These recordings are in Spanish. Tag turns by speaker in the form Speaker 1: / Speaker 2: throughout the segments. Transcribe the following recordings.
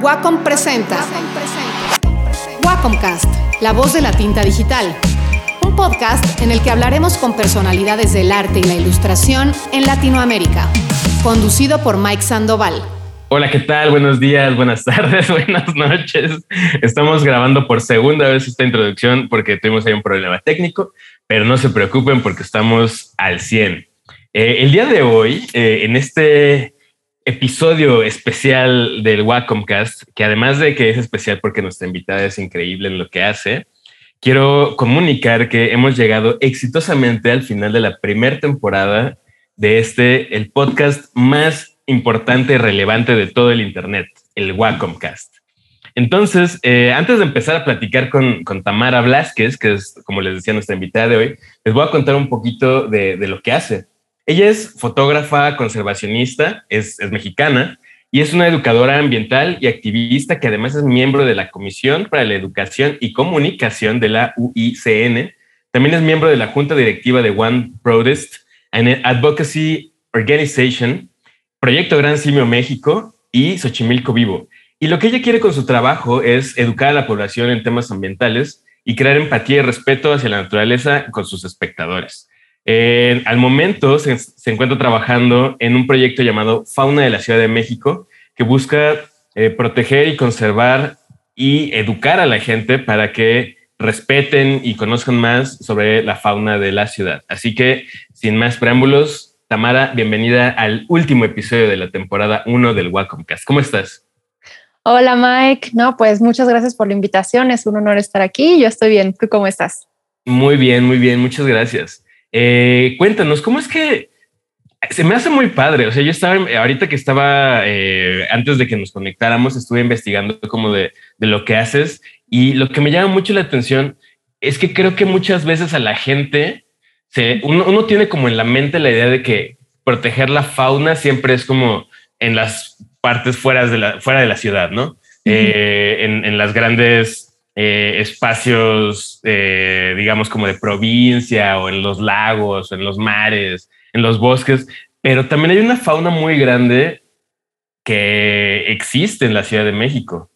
Speaker 1: Wacom presenta Wacomcast, la voz de la tinta digital. Un podcast en el que hablaremos con personalidades del arte y la ilustración en Latinoamérica. Conducido por Mike Sandoval.
Speaker 2: Hola, ¿qué tal? Buenos días, buenas tardes, buenas noches. Estamos grabando por segunda vez esta introducción porque tuvimos ahí un problema técnico, pero no se preocupen porque estamos al 100. Eh, el día de hoy, eh, en este episodio especial del Wacomcast, que además de que es especial porque nuestra invitada es increíble en lo que hace, quiero comunicar que hemos llegado exitosamente al final de la primera temporada de este, el podcast más importante y relevante de todo el Internet, el Wacomcast. Entonces, eh, antes de empezar a platicar con, Tamara Blasquez, que es, como les decía, nuestra invitada de hoy, les voy a contar un poquito de, de lo que hace. Ella es fotógrafa conservacionista, es, mexicana y es una educadora ambiental y activista que además es miembro de la Comisión para la Educación y Comunicación de la UICN. También es miembro de la Junta Directiva de One Protest and Advocacy Organization, Proyecto Gran Simio México y Xochimilco Vivo. Y lo que ella quiere con su trabajo es educar a la población en temas ambientales y crear empatía y respeto hacia la naturaleza con sus espectadores. Eh, al momento se, encuentra trabajando en un proyecto llamado Fauna de la Ciudad de México, que busca eh, proteger y conservar y educar a la gente para que respeten y conozcan más sobre la fauna de la ciudad. Así que, sin más preámbulos, Tamara, bienvenida al último episodio de la temporada 1 del Wacomcast. ¿Cómo estás?
Speaker 3: Hola Mike, no, pues muchas gracias por la invitación, es un honor estar aquí, yo estoy bien, ¿tú cómo estás?
Speaker 2: Muy bien, muy bien, muchas gracias. Eh, cuéntanos, ¿cómo es que se me hace muy padre? O sea, yo estaba, ahorita que estaba, eh, antes de que nos conectáramos, estuve investigando como de, lo que haces y lo que me llama mucho la atención es que creo que muchas veces a la gente, se, uno, tiene como en la mente la idea de que proteger la fauna siempre es como en las partes fuera de la, fuera de la ciudad, ¿no? Eh, en, en, las grandes eh, espacios, eh, digamos, como de provincia o en los lagos, en los mares, en los bosques, pero también hay una fauna muy grande que existe en la Ciudad de México.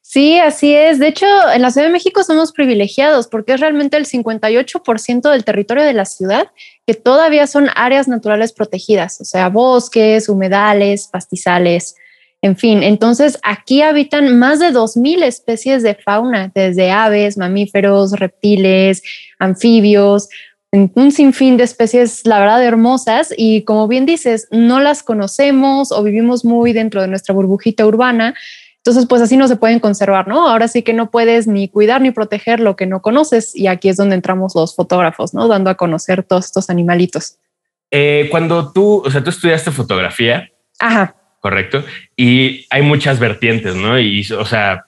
Speaker 3: Sí, así es. De hecho, en la Ciudad de México somos privilegiados porque es realmente el 58% del territorio de la ciudad que todavía son áreas naturales protegidas, o sea, bosques, humedales, pastizales. En fin, entonces aquí habitan más de 2.000 especies de fauna, desde aves, mamíferos, reptiles, anfibios, un sinfín de especies, la verdad, hermosas. Y como bien dices, no las conocemos o vivimos muy dentro de nuestra burbujita urbana. Entonces, pues así no se pueden conservar, ¿no? Ahora sí que no puedes ni cuidar ni proteger lo que no conoces. Y aquí es donde entramos los fotógrafos, ¿no? Dando a conocer todos estos animalitos.
Speaker 2: Eh, cuando tú, o sea, tú estudiaste fotografía.
Speaker 3: Ajá
Speaker 2: correcto. Y hay muchas vertientes, ¿no? Y, o sea,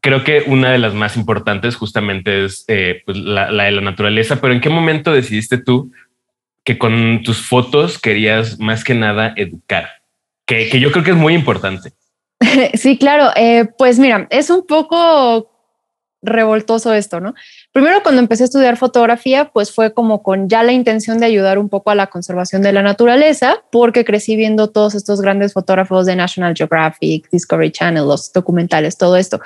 Speaker 2: creo que una de las más importantes justamente es eh, pues, la, de la naturaleza, pero ¿en qué momento decidiste tú que con tus fotos querías más que nada educar? Que, que yo creo que es muy importante.
Speaker 3: Sí, claro. Eh, pues mira, es un poco revoltoso esto, ¿no? Primero, cuando empecé a estudiar fotografía, pues fue como con ya la intención de ayudar un poco a la conservación de la naturaleza, porque crecí viendo todos estos grandes fotógrafos de National Geographic, Discovery Channel, los documentales, todo esto.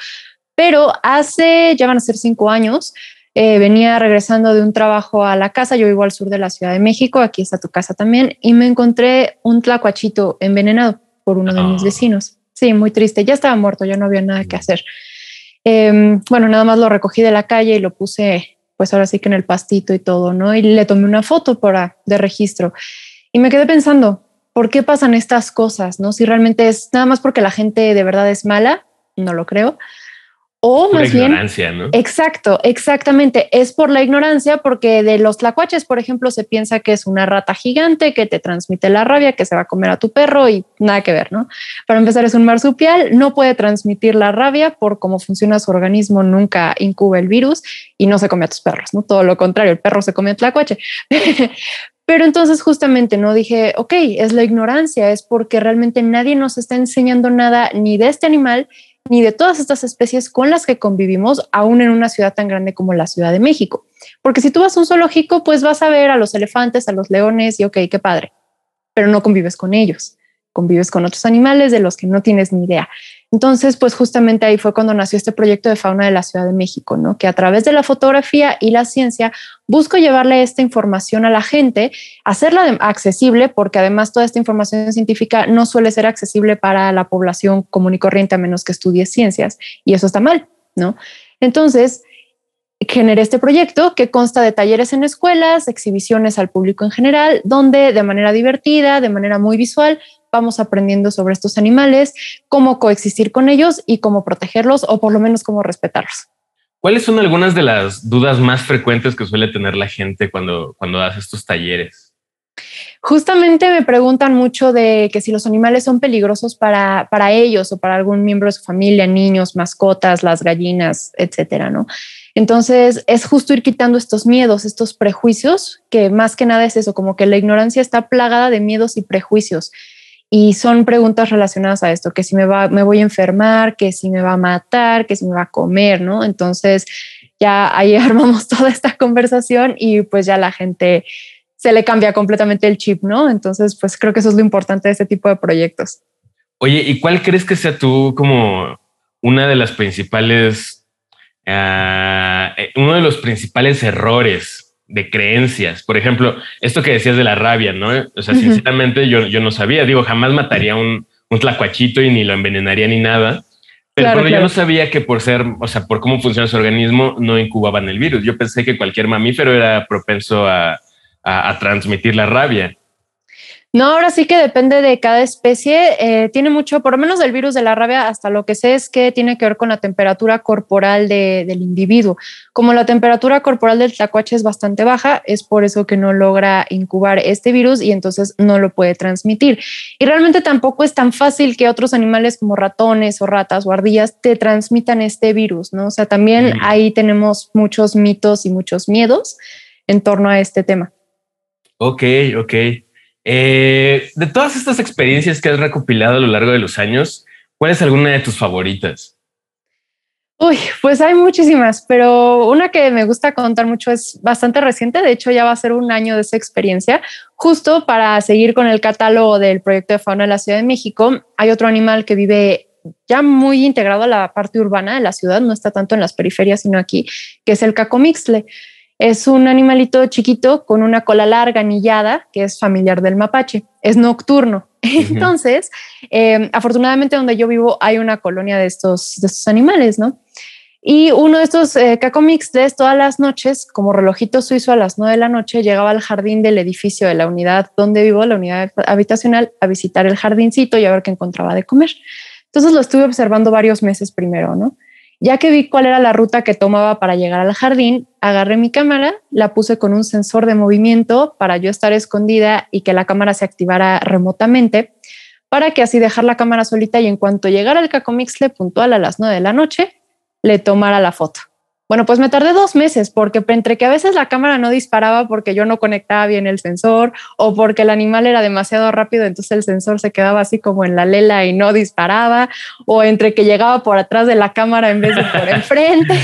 Speaker 3: Pero hace, ya van a ser cinco años, eh, venía regresando de un trabajo a la casa, yo vivo al sur de la Ciudad de México, aquí está tu casa también, y me encontré un tlacuachito envenenado por uno de mis ah. vecinos. Sí, muy triste, ya estaba muerto, ya no había nada que hacer. Em, bueno, nada más lo recogí de la calle y lo puse, pues ahora sí que en el pastito y todo, ¿no? Y le tomé una foto para, de registro. Y me quedé pensando, ¿por qué pasan estas cosas? ¿No? Si realmente es nada más porque la gente de verdad es mala, no lo creo, o más bien,
Speaker 2: ¿no?
Speaker 3: exacto, exactamente. Es por la ignorancia, porque de los tlacuaches, por ejemplo, se piensa que es una rata gigante que te transmite la rabia, que se va a comer a tu perro y nada que ver, ¿no? Para empezar, es un marsupial, no puede transmitir la rabia por cómo funciona su organismo, nunca incuba el virus y no se come a tus perros, ¿no? Todo lo contrario, el perro se come a tlacuache. Pero entonces justamente no dije, ok, es la ignorancia, es porque realmente nadie nos está enseñando nada ni de este animal ni de todas estas especies con las que convivimos, aún en una ciudad tan grande como la Ciudad de México. Porque si tú vas a un zoológico, pues vas a ver a los elefantes, a los leones y ok, qué padre, pero no convives con ellos, convives con otros animales de los que no tienes ni idea. Entonces, pues justamente ahí fue cuando nació este proyecto de fauna de la Ciudad de México, ¿no? Que a través de la fotografía y la ciencia busco llevarle esta información a la gente, hacerla accesible, porque además toda esta información científica no suele ser accesible para la población común y corriente a menos que estudie ciencias, y eso está mal, ¿no? Entonces, generé este proyecto que consta de talleres en escuelas, exhibiciones al público en general, donde de manera divertida, de manera muy visual, vamos aprendiendo sobre estos animales, cómo coexistir con ellos y cómo protegerlos o por lo menos cómo respetarlos.
Speaker 2: ¿Cuáles son algunas de las dudas más frecuentes que suele tener la gente cuando, cuando hace estos talleres?
Speaker 3: Justamente me preguntan mucho de que si los animales son peligrosos para, para ellos o para algún miembro de su familia, niños, mascotas, las gallinas, etcétera, ¿no? Entonces es justo ir quitando estos miedos, estos prejuicios, que más que nada es eso, como que la ignorancia está plagada de miedos y prejuicios. Y son preguntas relacionadas a esto, que si me, va, me voy a enfermar, que si me va a matar, que si me va a comer, ¿no? Entonces ya ahí armamos toda esta conversación y pues ya la gente se le cambia completamente el chip, ¿no? Entonces pues creo que eso es lo importante de este tipo de proyectos.
Speaker 2: Oye, ¿y cuál crees que sea tú como una de las principales, uh, uno de los principales errores de creencias. Por ejemplo, esto que decías de la rabia, ¿no? O sea, sinceramente yo, yo no sabía, digo, jamás mataría un, un tlacuachito y ni lo envenenaría ni nada. Pero, yo no sabía que por ser, o sea, por cómo funciona su organismo, no incubaban el virus. Yo pensé que cualquier mamífero era propenso a, a transmitir la rabia.
Speaker 3: No, ahora sí que depende de cada especie. Eh, tiene mucho, por lo menos del virus de la rabia, hasta lo que sé es que tiene que ver con la temperatura corporal del individuo. Como la temperatura corporal del tlacuache es bastante baja, es por eso que no logra incubar este virus y entonces no lo puede transmitir. Y realmente tampoco es tan fácil que otros animales como ratones o ratas o ardillas te transmitan este virus, ¿no? O sea, también ahí tenemos muchos mitos y muchos miedos en torno a este tema.
Speaker 2: Ok, ok. Eh, de todas estas experiencias que has recopilado a lo largo de los años, ¿cuál es alguna de tus favoritas?
Speaker 3: Uy, pues hay muchísimas, pero una que me gusta contar mucho es bastante reciente. De hecho, ya va a ser un año de esa experiencia. Justo para seguir con el catálogo del proyecto de fauna de la Ciudad de México, hay otro animal que vive ya muy integrado a la parte urbana de la ciudad, no está tanto en las periferias, sino aquí, que es el cacomixle. Es un animalito chiquito con una cola larga, anillada, que es familiar del mapache. Es nocturno. Entonces, eh, afortunadamente donde yo vivo hay una colonia de estos, de estos animales, ¿no? Y uno de estos eh, cacomixles todas las noches, como relojito suizo a las nueve de la noche, llegaba al jardín del edificio de la unidad donde vivo, la unidad habitacional, a visitar el jardincito y a ver qué encontraba de comer. Entonces lo estuve observando varios meses primero, ¿no? Ya que vi cuál era la ruta que tomaba para llegar al jardín, agarré mi cámara, la puse con un sensor de movimiento para yo estar escondida y que la cámara se activara remotamente, para que así dejar la cámara solita y en cuanto llegara el cacomixle puntual a las 9 de la noche, le tomara la foto. Bueno, pues me tardé dos meses porque entre que a veces la cámara no disparaba porque yo no conectaba bien el sensor o porque el animal era demasiado rápido, entonces el sensor se quedaba así como en la lela y no disparaba, o entre que llegaba por atrás de la cámara en vez de por enfrente.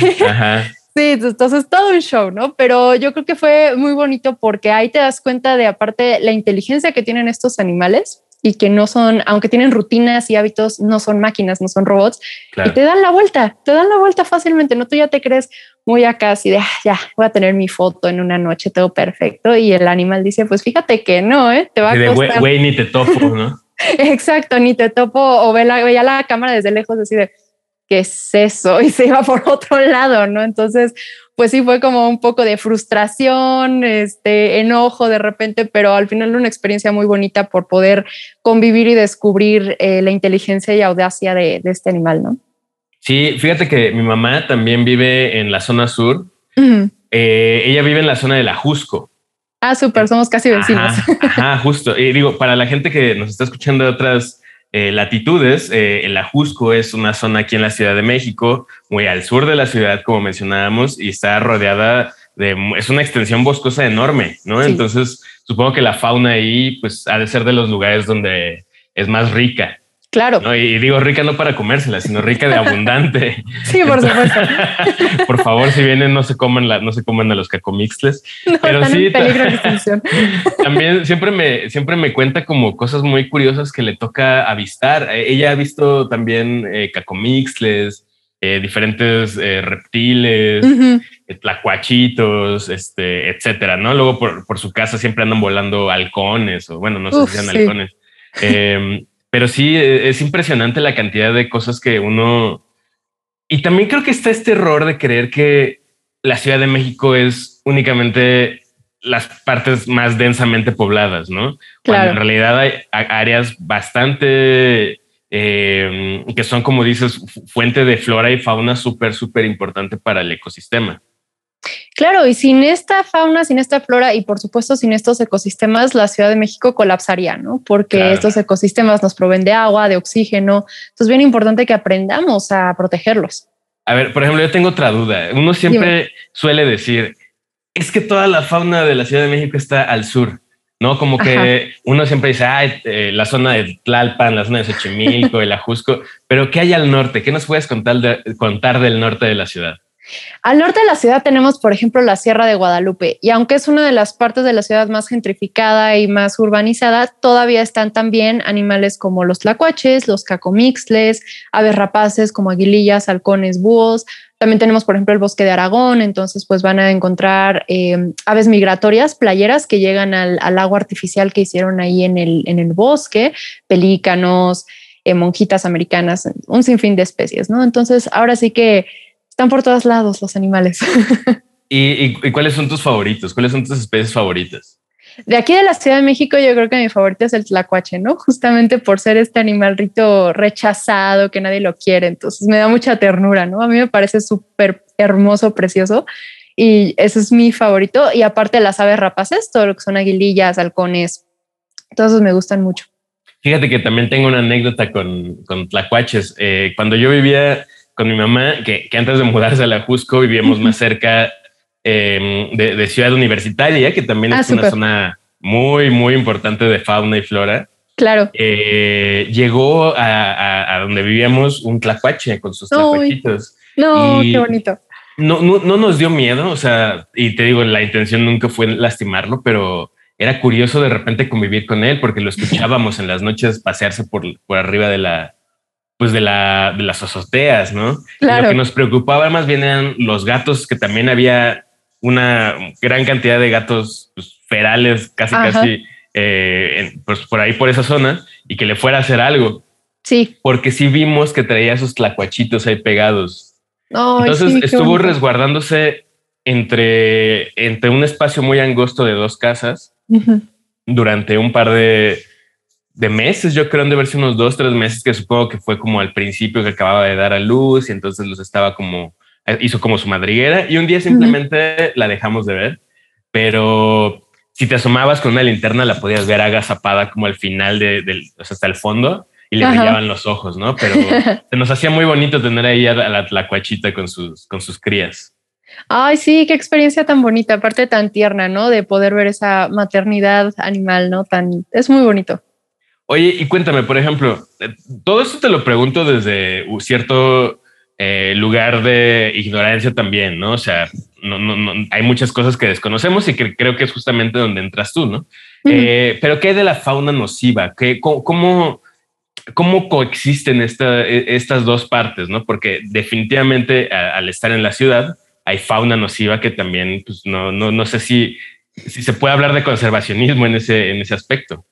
Speaker 3: Sí, entonces todo un show, ¿no? Pero yo creo que fue muy bonito porque ahí te das cuenta de aparte la inteligencia que tienen estos animales y que no son, aunque tienen rutinas y hábitos, no son máquinas, no son robots, y te dan la vuelta, te dan la vuelta fácilmente, ¿no? Tú ya te crees muy acá así de, ah, ya, voy a tener mi foto en una noche, todo perfecto, y el animal dice, pues fíjate que no, ¿eh?
Speaker 2: Te va a costar. Güey, ni te topo, ¿no?
Speaker 3: Exacto, ni te topo, o ve la, veía la cámara desde lejos, así de, ¿qué es eso? Y se iba por otro lado, ¿no? Entonces, pues sí fue como un poco de frustración, este enojo de repente, pero al final una experiencia muy bonita por poder convivir y descubrir eh, la inteligencia y audacia de, este animal, ¿no?
Speaker 2: Sí, fíjate que mi mamá también vive en la zona sur. Eh, ella vive en la zona de la Jusco.
Speaker 3: Ah, súper, somos casi vecinos.
Speaker 2: Ajá, justo. Y digo, para la gente que nos está escuchando de otras eh, latitudes. Eh, el Ajusco es una zona aquí en la Ciudad de México, muy al sur de la ciudad, como mencionábamos, y está rodeada de, es una extensión boscosa enorme, ¿no? Entonces, supongo que la fauna ahí, pues, ha de ser de los lugares donde es más rica.
Speaker 3: Claro.
Speaker 2: Y digo rica no para comérsela, sino rica de abundante.
Speaker 3: sí, por supuesto.
Speaker 2: por favor, si vienen, no se coman la, no se coman a los cacomixles.
Speaker 3: No, pero sí,
Speaker 2: también siempre me, siempre me cuenta como cosas muy curiosas que le toca avistar. Eh, ella ha visto también eh, cacomixles, eh, diferentes eh, reptiles, tlacuachitos, este, etcétera, ¿no? Luego por, por, su casa siempre andan volando halcones o bueno, no sé si sean halcones. Em, pero sí, e, es impresionante la cantidad de cosas que uno... Y también creo que está este error de creer que la Ciudad de México es únicamente las partes más densamente pobladas, ¿no? Cuando en realidad hay áreas bastante eh, que son, como dices, fuente de flora y fauna súper, súper importante para el ecosistema.
Speaker 3: Claro, y sin esta fauna, sin esta flora y por supuesto sin estos ecosistemas, la Ciudad de México colapsaría, ¿no? Porque estos ecosistemas nos proveen de agua, de oxígeno. Entonces es bien importante que aprendamos a protegerlos.
Speaker 2: A ver, por ejemplo, yo tengo otra duda. Uno siempre suele decir, es que toda la fauna de la Ciudad de México está al sur, ¿no? Como que uno siempre dice, ay, eh, la zona de Tlalpan, la zona de Xochimilco, el Ajusco, pero ¿qué hay al norte? ¿Qué nos puedes contar, contar del norte de la ciudad?
Speaker 3: Al norte de la ciudad tenemos, por ejemplo, la Sierra de Guadalupe, y aunque es una de las partes de la ciudad más gentrificada y más urbanizada, todavía están también animales como los tlacuaches, los cacomixles, aves rapaces como aguilillas, halcones, búhos. También tenemos, por ejemplo, el bosque de Aragón, entonces pues van a encontrar em, aves migratorias, playeras que llegan al, agua artificial que hicieron ahí en el, en el bosque, pelícanos, eh, monjitas americanas, un sinfín de especies, ¿no? Entonces, ahora sí que están por todos lados los animales.
Speaker 2: ¿Y, cuáles son tus favoritos? ¿Cuáles son tus especies favoritas?
Speaker 3: De aquí de la Ciudad de México, yo creo que mi favorito es el tlacuache, ¿no? Justamente por ser este animal rito rechazado, que nadie lo quiere. Entonces me da mucha ternura, ¿no? A mí me parece súper hermoso, precioso. Y ese es mi favorito. Y aparte las aves rapaces, todo lo que son aguilillas, halcones, todos me gustan mucho.
Speaker 2: Fíjate que también tengo una anécdota con, con tlacuaches. Eh, cuando yo vivía con mi mamá, que, antes de mudarse a la Jusco vivíamos más cerca em, de, Ciudad Universitaria, que también ah, es una zona muy, muy importante de fauna y flora.
Speaker 3: Claro.
Speaker 2: Eh, llegó a, donde vivíamos un tlacuache con sus tlacuachitos.
Speaker 3: No, qué bonito.
Speaker 2: No, no, no nos dio miedo, o sea, y te digo, la intención nunca fue lastimarlo, pero era curioso de repente convivir con él porque lo escuchábamos en las noches pasearse por, por arriba de la, pues de, la, de las azoteas, ¿no? Lo que nos preocupaba más bien eran los gatos, que también había una gran cantidad de gatos pues, ferales, casi, casi, eh, pues por ahí, por esa zona, y que le fuera a hacer algo.
Speaker 3: Sí.
Speaker 2: Porque sí vimos que traía esos tlacuachitos ahí pegados. Entonces estuvo resguardándose entre, entre un espacio muy angosto de dos casas durante un par de, de meses, yo creo, han de verse unos dos, tres meses, que supongo que fue como al principio que acababa de dar a luz y entonces los estaba como, eh, hizo como su madriguera y un día simplemente la dejamos de ver, pero si te asomabas con una linterna la podías ver agazapada como al final de, del, o sea, hasta el fondo y le brillaban los ojos, ¿no? Pero se nos hacía muy bonito tener ahí a la, la cuachita con sus, con sus crías.
Speaker 3: Ay, sí, qué experiencia tan bonita, aparte tan tierna, ¿no? De poder ver esa maternidad animal, ¿no? Tan, es muy bonito.
Speaker 2: Oye, y cuéntame, por ejemplo, eh, todo esto te lo pregunto desde cierto eh, lugar de ignorancia también, ¿no? O sea, no, no, hay muchas cosas que desconocemos y que creo que es justamente donde entras tú, ¿no? Eh, pero ¿qué hay de la fauna nociva? ¿Qué, cómo, cómo, coexisten esta, e, estas dos partes, ¿no? Porque definitivamente al estar en la ciudad hay fauna nociva que también, pues no, no, no sé si, si se puede hablar de conservacionismo en ese, en ese aspecto.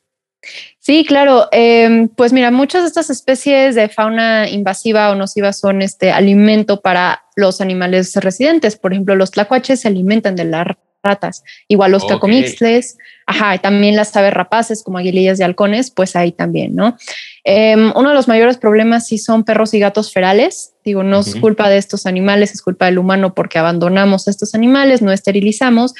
Speaker 3: Sí, claro. Em, pues mira, muchas de estas especies de fauna invasiva o nociva son este alimento para los animales residentes. Por ejemplo, los tlacuaches se alimentan de las ratas, igual los cacomixles, ajá, también las aves rapaces como aguilillas de halcones, pues ahí también, ¿no? Em, uno de los mayores problemas sí son perros y gatos ferales. Digo, no es culpa de estos animales, es culpa del humano porque abandonamos a estos animales, no esterilizamos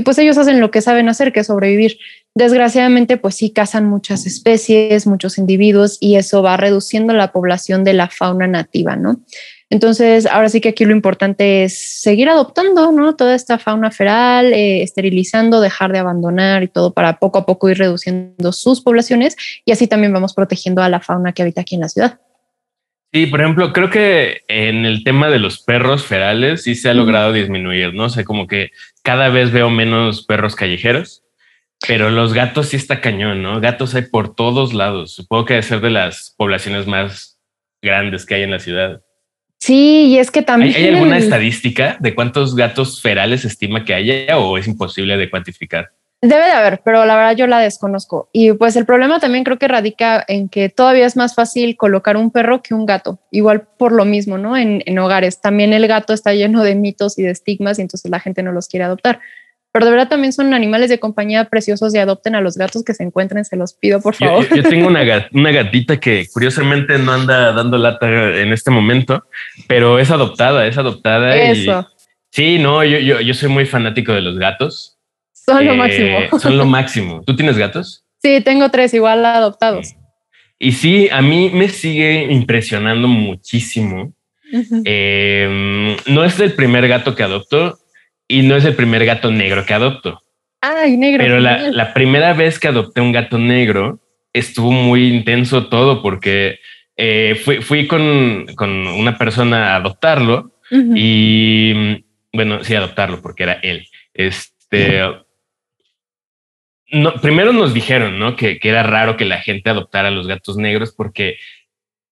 Speaker 3: y pues ellos hacen lo que saben hacer, que es sobrevivir. Desgraciadamente, pues sí cazan muchas especies, muchos individuos y eso va reduciendo la población de la fauna nativa, ¿no? Entonces, ahora sí que aquí lo importante es seguir adoptando, ¿no? Toda esta fauna feral, eh, esterilizando, dejar de abandonar y todo para poco a poco ir reduciendo sus poblaciones y así también vamos protegiendo a la fauna que habita aquí en la ciudad.
Speaker 2: Sí, por ejemplo, creo que en el tema de los perros ferales sí se ha logrado disminuir, ¿no? O sea, como que cada vez veo menos perros callejeros, pero los gatos sí está cañón, ¿no? Gatos hay por todos lados. Supongo que debe ser de las poblaciones más grandes que hay en la ciudad.
Speaker 3: Sí, y es que también...
Speaker 2: ¿Hay, alguna estadística de cuántos gatos ferales estima que haya o es imposible de cuantificar?
Speaker 3: Debe de haber, pero la verdad yo la desconozco. Y pues el problema también creo que radica en que todavía es más fácil colocar un perro que un gato, igual por lo mismo, ¿no? En, en hogares. También el gato está lleno de mitos y de estigmas y entonces la gente no los quiere adoptar. Pero de verdad también son animales de compañía preciosos y adopten a los gatos que se encuentren, se los pido por favor.
Speaker 2: Yo, tengo una, una gatita que curiosamente no anda dando lata en este momento, pero es adoptada, es adoptada.
Speaker 3: Eso.
Speaker 2: sí, no, yo, yo, yo soy muy fanático de los gatos.
Speaker 3: Son lo máximo.
Speaker 2: Son lo máximo. ¿Tú tienes gatos?
Speaker 3: Sí, tengo tres igual adoptados.
Speaker 2: Y sí, a mí me sigue impresionando muchísimo. Em, no es el primer gato que adopto y no es el primer gato negro que adopto.
Speaker 3: Ay, negro.
Speaker 2: Pero la, la, primera vez que adopté un gato negro estuvo muy intenso todo porque eh, fui, fui con, con, una persona a adoptarlo y bueno, sí, adoptarlo porque era él. Este, no, primero nos dijeron ¿no? que, que, era raro que la gente adoptara a los gatos negros porque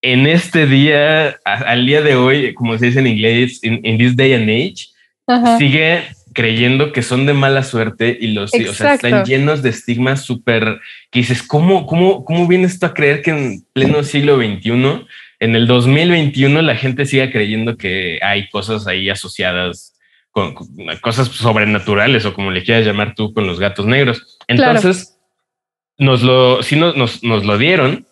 Speaker 2: en este día, a, al día de hoy, como se dice en inglés, in, this day and age, Ajá. sigue creyendo que son de mala suerte y los o sea, están llenos de estigmas súper que dices, ¿cómo, cómo, ¿cómo viene esto a creer que en pleno siglo XXI, en el 2021, la gente siga creyendo que hay cosas ahí asociadas con, con cosas sobrenaturales o como le quieras llamar tú con los gatos negros? Entonces, claro. nos lo, sí nos, nos, nos lo dieron,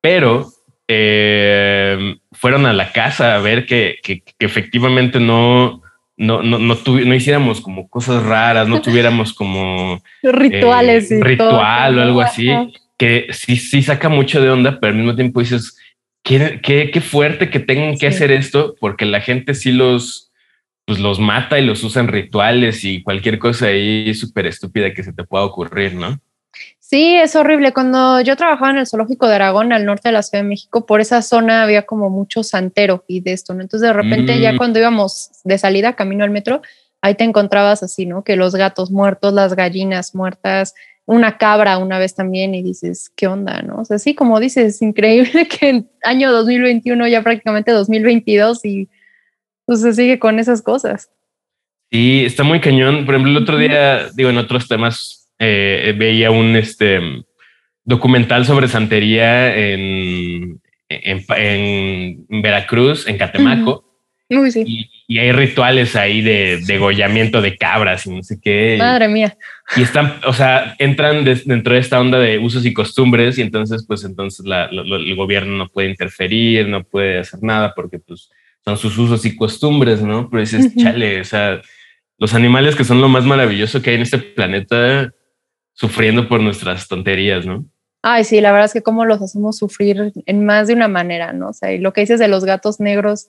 Speaker 2: pero eh, fueron a la casa a ver que, que, que efectivamente no, no, no, no, no, hiciéramos como cosas raras, no tuviéramos como
Speaker 3: rituales,
Speaker 2: eh, ritual todo. o algo así, que sí, sí saca mucho de onda, pero al mismo tiempo dices, qué, qué, qué fuerte que tengan que sí. hacer esto, porque la gente sí los, pues los mata y los usa en rituales y cualquier cosa ahí súper estúpida que se te pueda ocurrir, ¿no?
Speaker 3: Sí, es horrible. Cuando yo trabajaba en el zoológico de Aragón, al norte de la Ciudad de México, por esa zona había como mucho santero y de esto, ¿no? Entonces de repente mm. ya cuando íbamos de salida camino al metro, ahí te encontrabas así, ¿no? Que los gatos muertos, las gallinas muertas, una cabra una vez también y dices, ¿qué onda, no? O sea, sí, como dices, es increíble que en año 2021, ya prácticamente 2022 y pues se sigue con esas cosas.
Speaker 2: Sí, está muy cañón. Por ejemplo, el otro día, digo, en otros temas eh, veía un este, documental sobre santería en, en, en Veracruz, en Catemaco.
Speaker 3: Uh -huh. Uy, sí.
Speaker 2: y, y, hay rituales ahí de degollamiento de cabras y no sé qué.
Speaker 3: Madre mía.
Speaker 2: Y están, o sea, entran de, dentro de esta onda de usos y costumbres y entonces, pues entonces la, lo, el gobierno no puede interferir, no puede hacer nada porque pues son sus usos y costumbres, ¿no? Pero dices, uh -huh. chale, o sea, los animales que son lo más maravilloso que hay en este planeta sufriendo por nuestras tonterías, ¿no?
Speaker 3: Ay, sí, la verdad es que cómo los hacemos sufrir en más de una manera, ¿no? O sea, y lo que dices de los gatos negros,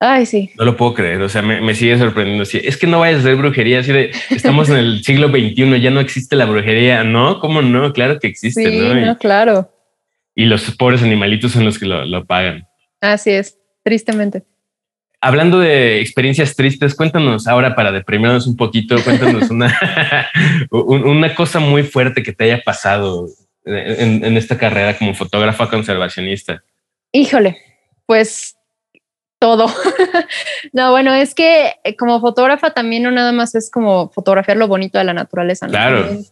Speaker 3: ay, sí.
Speaker 2: No lo puedo creer, o sea, me, me sigue sorprendiendo. Sí, es que no vayas a hacer brujería, así de, estamos en el siglo XXI, ya no existe la brujería, ¿no? ¿Cómo no? Claro que existe,
Speaker 3: sí,
Speaker 2: ¿no?
Speaker 3: Y, no, claro.
Speaker 2: Y los pobres animalitos son los que lo, lo pagan.
Speaker 3: Así es, tristemente
Speaker 2: hablando de experiencias tristes, cuéntanos ahora para deprimirnos un poquito, cuéntanos una, una cosa muy fuerte que te haya pasado en, en, esta carrera como fotógrafa conservacionista.
Speaker 3: Híjole, pues todo. no, bueno, es que eh, como fotógrafa también no nada más es como fotografiar lo bonito de la naturaleza. ¿no?
Speaker 2: Claro.
Speaker 3: También,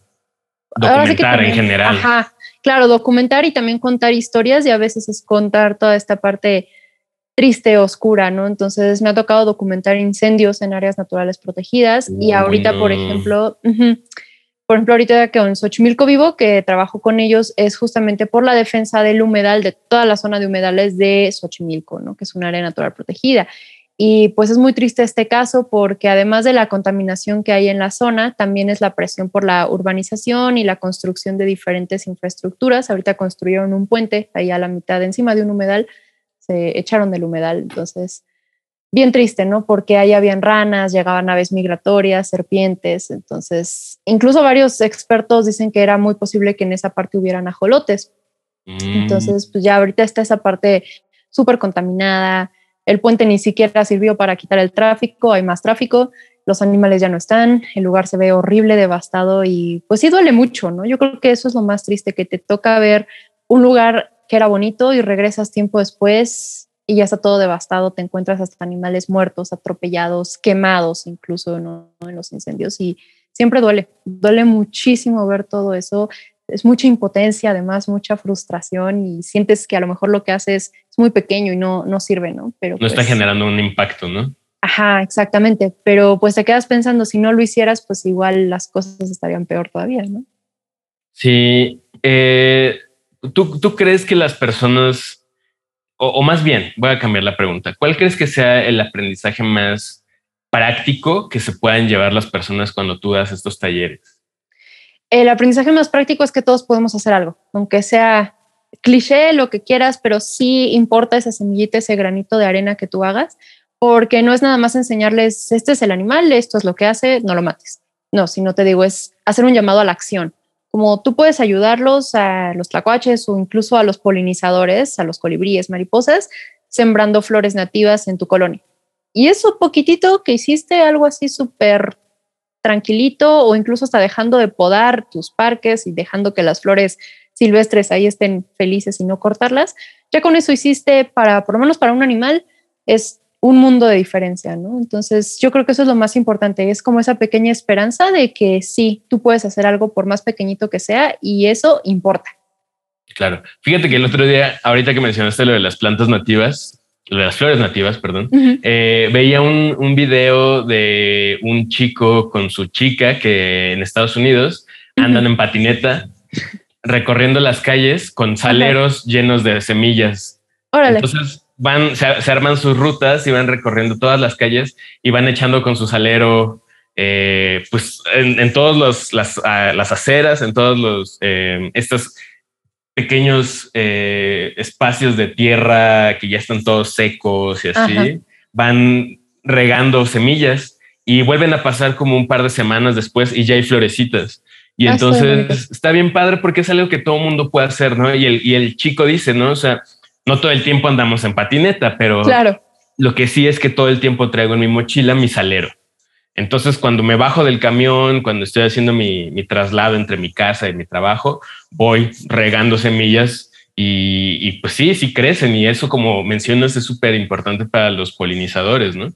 Speaker 2: documentar sí también, en general.
Speaker 3: Ajá, claro, documentar y también contar historias y a veces es contar toda esta parte triste, oscura, ¿no? Entonces me ha tocado documentar incendios en áreas naturales protegidas y ahorita, por ejemplo, uh -huh, por ejemplo, ahorita que en Xochimilco vivo, que trabajo con ellos, es justamente por la defensa del humedal, de toda la zona de humedales de Xochimilco, ¿no? Que es un área natural protegida. Y pues es muy triste este caso porque además de la contaminación que hay en la zona, también es la presión por la urbanización y la construcción de diferentes infraestructuras. Ahorita construyeron un puente ahí a la mitad, encima de un humedal, se echaron del humedal. Entonces, bien triste, ¿no? Porque ahí habían ranas, llegaban aves migratorias, serpientes, entonces incluso varios expertos dicen que era muy posible que en esa parte hubieran ajolotes. Mm. Entonces, pues ya ahorita está esa parte súper contaminada, el puente ni siquiera sirvió para quitar el tráfico, hay más tráfico, los animales ya no están, el lugar se ve horrible, devastado y pues sí duele mucho, ¿no? Yo creo que eso es lo más triste, que te toca ver un lugar que era bonito y regresas tiempo después y ya está todo devastado, te encuentras hasta animales muertos, atropellados, quemados incluso en los incendios y siempre duele, duele muchísimo ver todo eso, es mucha impotencia, además mucha frustración y sientes que a lo mejor lo que haces es muy pequeño y no, no sirve, ¿no?
Speaker 2: Pero no está pues generando un impacto, ¿no?
Speaker 3: Ajá, exactamente, pero pues te quedas pensando, si no lo hicieras, pues igual las cosas estarían peor todavía, ¿no?
Speaker 2: Sí, eh, ¿tú, ¿tú crees que las personas o, más bien, voy a cambiar la pregunta. ¿Cuál crees que sea el aprendizaje más práctico que se puedan llevar las personas cuando tú das estos talleres?
Speaker 3: El aprendizaje más práctico es que todos podemos hacer algo, aunque sea cliché, lo que quieras, pero sí importa esa semillita, ese granito de arena que tú hagas, porque no es nada más enseñarles, este es el animal, esto es lo que hace, no lo mates. No, si no te digo, es hacer un llamado a la acción como tú puedes ayudarlos a los tlacuaches o incluso a los polinizadores, a los colibríes, mariposas, sembrando flores nativas en tu colonia. Y eso poquitito que hiciste, algo así súper tranquilito o incluso hasta dejando de podar tus parques y dejando que las flores silvestres ahí estén felices y no cortarlas, ya con eso hiciste para, por lo menos para un animal, es un mundo de diferencia, ¿no? Entonces, yo creo que eso es lo más importante, es como esa pequeña esperanza de que sí, tú puedes hacer algo por más pequeñito que sea y eso importa.
Speaker 2: Claro. Fíjate que el otro día, ahorita que mencionaste lo de las plantas nativas, lo de las flores nativas, perdón, eh, veía un, un, video de un chico con su chica que en Estados Unidos andan en patineta recorriendo las calles con saleros llenos de semillas. Órale. Entonces, van, se, arman sus rutas y van recorriendo todas las calles y van echando con su salero, eh, pues en, todas las, las, aceras, en todos los eh, estos pequeños eh, espacios de tierra que ya están todos secos y así, van regando semillas y vuelven a pasar como un par de semanas después y ya hay florecitas. Y ah, entonces está bien padre porque es algo que todo mundo puede hacer, ¿no? Y el, y el chico dice, ¿no? O sea, no todo el tiempo andamos en patineta, pero claro. lo que sí es que todo el tiempo traigo en mi mochila mi salero. Entonces, cuando me bajo del camión, cuando estoy haciendo mi, traslado entre mi casa y mi trabajo, voy regando semillas y, pues sí, sí crecen. Y eso, como mencionas, es súper importante para los polinizadores, ¿no?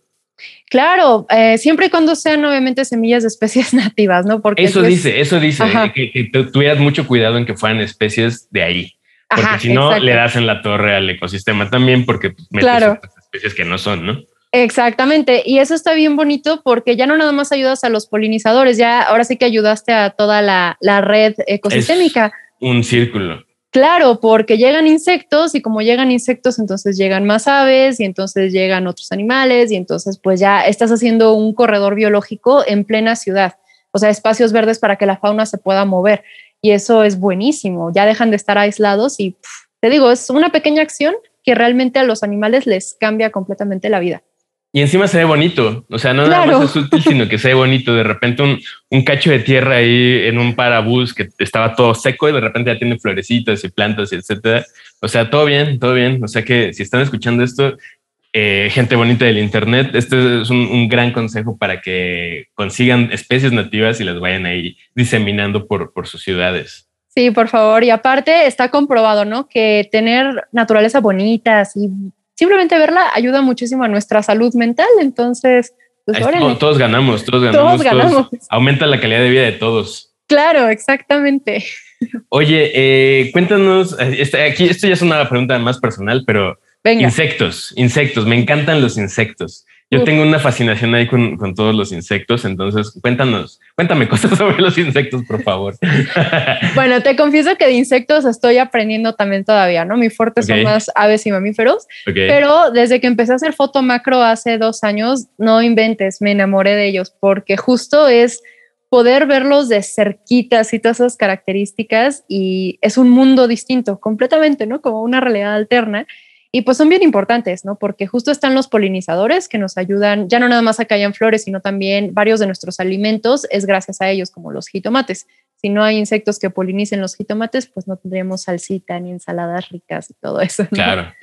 Speaker 3: Claro, eh, siempre y cuando sean obviamente semillas de especies nativas, ¿no?
Speaker 2: Porque eso dice, eso dice, que, que tuvieras mucho cuidado en que fueran especies de ahí. Porque si no, le das en la torre al ecosistema también, porque metes claro. especies que no son, ¿no?
Speaker 3: Exactamente. Y eso está bien bonito porque ya no nada más ayudas a los polinizadores, ya ahora sí que ayudaste a toda la, red ecosistémica.
Speaker 2: un círculo.
Speaker 3: Claro, porque llegan insectos y como llegan insectos, entonces llegan más aves y entonces llegan otros animales y entonces pues ya estás haciendo un corredor biológico en plena ciudad, o sea, espacios verdes para que la fauna se pueda mover y eso es buenísimo, ya dejan de estar aislados y te digo, es una pequeña acción que realmente a los animales les cambia completamente la vida.
Speaker 2: Y encima se ve bonito, o sea, no nada más es útil, sino que se ve bonito. De repente un, un, cacho de tierra ahí en un parabús que estaba todo seco y de repente ya tiene florecitas y plantas y etcétera. O sea, todo bien, todo bien. O sea que si están escuchando esto, eh, gente bonita del Internet, este es un, gran consejo para que consigan especies nativas y las vayan ahí diseminando por, por sus ciudades.
Speaker 3: Sí, por favor. Y aparte está comprobado, ¿no? Que tener naturaleza bonita, y simplemente verla ayuda muchísimo a nuestra salud mental. Entonces,
Speaker 2: pues, todos, ganamos, todos ganamos. Todos ganamos. aumenta la calidad de vida de todos.
Speaker 3: Claro, exactamente.
Speaker 2: Oye, eh, cuéntanos, eh, este, aquí esto ya es una pregunta más personal, pero Insectos, insectos, me encantan los insectos. Yo tengo una fascinación ahí con, todos los insectos, entonces cuéntanos, cuéntame cosas sobre los insectos, por favor.
Speaker 3: bueno, te confieso que de insectos estoy aprendiendo también todavía, ¿no? Mi fuerte son más aves y mamíferos, pero desde que empecé a hacer foto macro hace dos años, no inventes, me enamoré de ellos porque justo es poder verlos de cerquitas y todas esas características y es un mundo distinto completamente, ¿no? Como una realidad alterna Y pues son bien importantes, ¿no? Porque justo están los polinizadores que nos ayudan, ya no nada más a que hayan flores, sino también varios de nuestros alimentos es gracias a ellos, como los jitomates. Si no hay insectos que polinicen los jitomates, pues no tendríamos salsita ni ensaladas ricas y todo eso.
Speaker 2: Claro.